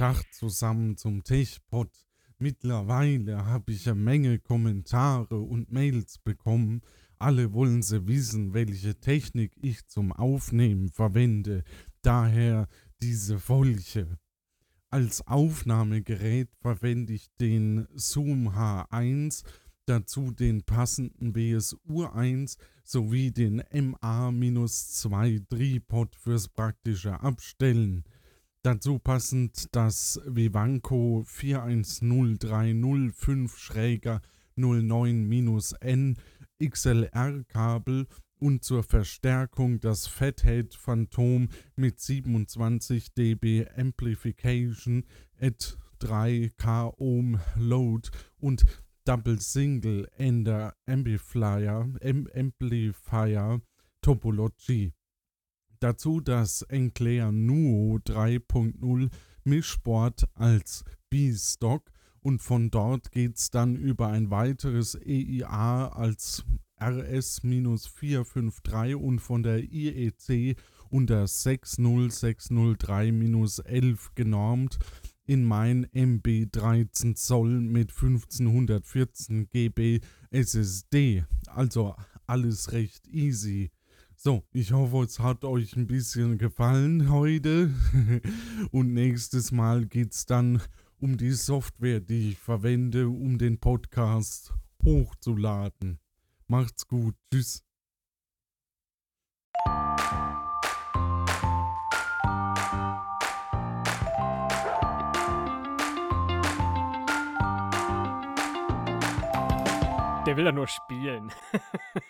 Tag zusammen zum Techpot. Mittlerweile habe ich eine Menge Kommentare und Mails bekommen. Alle wollen sie wissen, welche Technik ich zum Aufnehmen verwende. Daher diese Folge. Als Aufnahmegerät verwende ich den Zoom H1, dazu den passenden WSU 1 sowie den MA-2 Tripod fürs praktische Abstellen. Dazu passend das Vivanco 41030 Schräger 09-N XLR-Kabel und zur Verstärkung das Fathead Phantom mit 27 dB Amplification at 3K Ohm Load und Double Single Ender Amplifier, Amplifier Topology. Dazu das Enclair Nuo 3.0 Mischsport als B-Stock und von dort geht es dann über ein weiteres EIA als RS-453 und von der IEC unter 60603-11 genormt in mein MB 13 Zoll mit 1514 GB SSD. Also alles recht easy. So, ich hoffe, es hat euch ein bisschen gefallen heute. Und nächstes Mal geht es dann um die Software, die ich verwende, um den Podcast hochzuladen. Macht's gut. Tschüss. Der will ja nur spielen.